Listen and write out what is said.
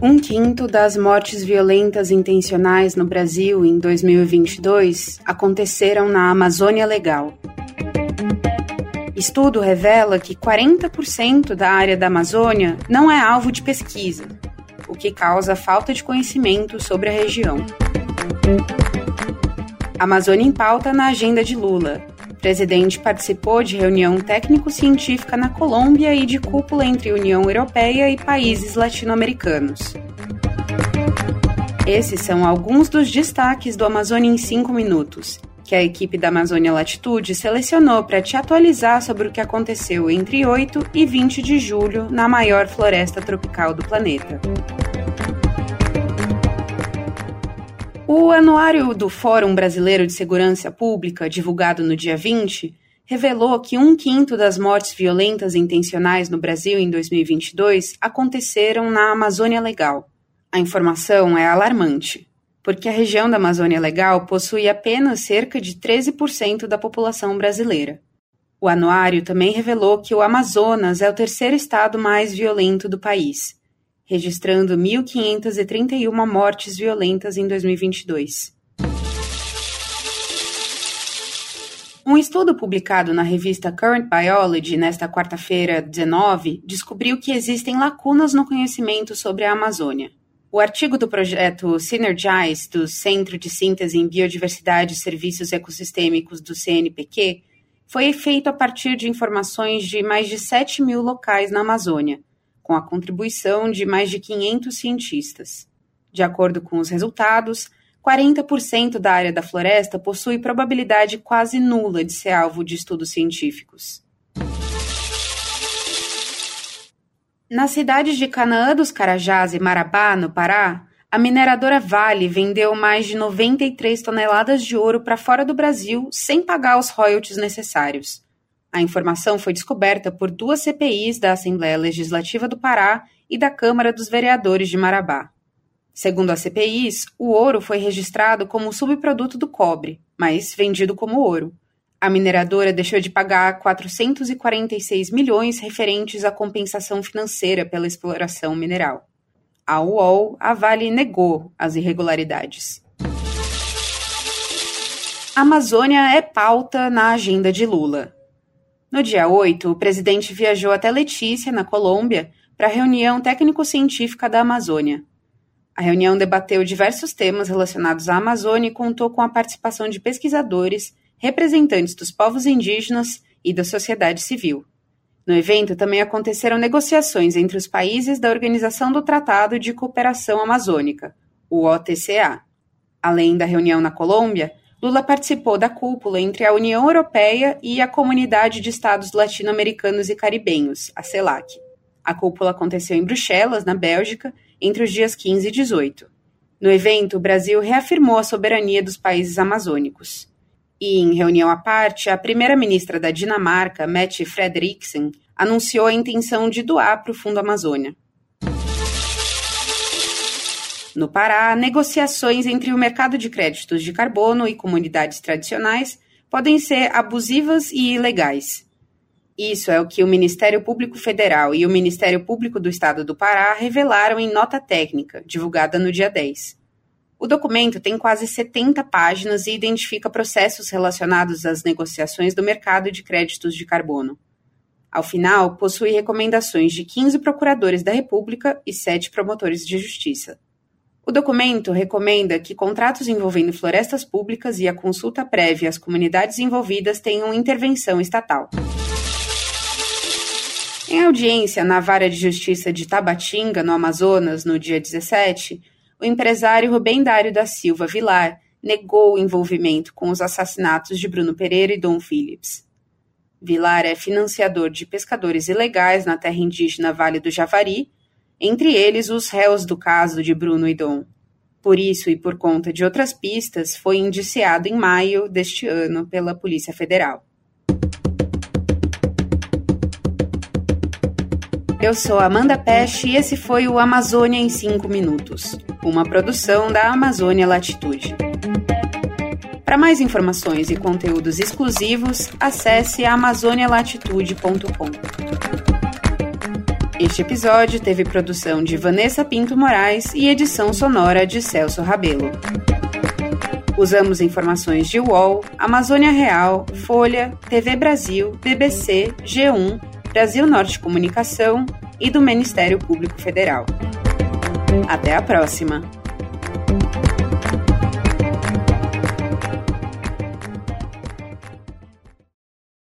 Um quinto das mortes violentas intencionais no Brasil em 2022 aconteceram na Amazônia Legal. Estudo revela que 40% da área da Amazônia não é alvo de pesquisa, o que causa falta de conhecimento sobre a região. Amazônia em pauta na agenda de Lula. Presidente participou de reunião técnico-científica na Colômbia e de cúpula entre União Europeia e países latino-americanos. Esses são alguns dos destaques do Amazônia em 5 minutos, que a equipe da Amazônia Latitude selecionou para te atualizar sobre o que aconteceu entre 8 e 20 de julho na maior floresta tropical do planeta. O anuário do Fórum Brasileiro de Segurança Pública, divulgado no dia 20, revelou que um quinto das mortes violentas intencionais no Brasil em 2022 aconteceram na Amazônia Legal. A informação é alarmante, porque a região da Amazônia Legal possui apenas cerca de 13% da população brasileira. O anuário também revelou que o Amazonas é o terceiro estado mais violento do país registrando 1.531 mortes violentas em 2022. Um estudo publicado na revista Current Biology nesta quarta-feira, 19, descobriu que existem lacunas no conhecimento sobre a Amazônia. O artigo do projeto Synergize, do Centro de Síntese em Biodiversidade e Serviços Ecossistêmicos do CNPq, foi feito a partir de informações de mais de 7 mil locais na Amazônia, com a contribuição de mais de 500 cientistas. De acordo com os resultados, 40% da área da floresta possui probabilidade quase nula de ser alvo de estudos científicos. Nas cidades de Canaã dos Carajás e Marabá, no Pará, a mineradora Vale vendeu mais de 93 toneladas de ouro para fora do Brasil sem pagar os royalties necessários. A informação foi descoberta por duas CPIs da Assembleia Legislativa do Pará e da Câmara dos Vereadores de Marabá. Segundo as CPIs, o ouro foi registrado como subproduto do cobre, mas vendido como ouro. A mineradora deixou de pagar 446 milhões referentes à compensação financeira pela exploração mineral. A UOL, a Vale negou as irregularidades. A Amazônia é pauta na agenda de Lula. No dia 8, o presidente viajou até Letícia, na Colômbia, para a reunião técnico-científica da Amazônia. A reunião debateu diversos temas relacionados à Amazônia e contou com a participação de pesquisadores, representantes dos povos indígenas e da sociedade civil. No evento também aconteceram negociações entre os países da Organização do Tratado de Cooperação Amazônica, o OTCA. Além da reunião na Colômbia, Lula participou da cúpula entre a União Europeia e a Comunidade de Estados Latino-Americanos e Caribenhos, a CELAC. A cúpula aconteceu em Bruxelas, na Bélgica, entre os dias 15 e 18. No evento, o Brasil reafirmou a soberania dos países amazônicos. E, em reunião à parte, a primeira-ministra da Dinamarca, Mette Frederiksen, anunciou a intenção de doar para o Fundo Amazônia. No Pará, negociações entre o mercado de créditos de carbono e comunidades tradicionais podem ser abusivas e ilegais. Isso é o que o Ministério Público Federal e o Ministério Público do Estado do Pará revelaram em nota técnica, divulgada no dia 10. O documento tem quase 70 páginas e identifica processos relacionados às negociações do mercado de créditos de carbono. Ao final, possui recomendações de 15 procuradores da República e 7 promotores de justiça. O documento recomenda que contratos envolvendo florestas públicas e a consulta prévia às comunidades envolvidas tenham intervenção estatal. Em audiência na Vara de Justiça de Tabatinga, no Amazonas, no dia 17, o empresário Rubem Dário da Silva Vilar negou o envolvimento com os assassinatos de Bruno Pereira e Dom Phillips. Vilar é financiador de pescadores ilegais na terra indígena Vale do Javari entre eles os réus do caso de Bruno e Dom. Por isso e por conta de outras pistas, foi indiciado em maio deste ano pela Polícia Federal. Eu sou Amanda Peste e esse foi o Amazônia em 5 Minutos, uma produção da Amazônia Latitude. Para mais informações e conteúdos exclusivos, acesse amazonialatitude.com. Este episódio teve produção de Vanessa Pinto Moraes e edição sonora de Celso Rabelo. Usamos informações de UOL, Amazônia Real, Folha, TV Brasil, BBC, G1, Brasil Norte Comunicação e do Ministério Público Federal. Até a próxima!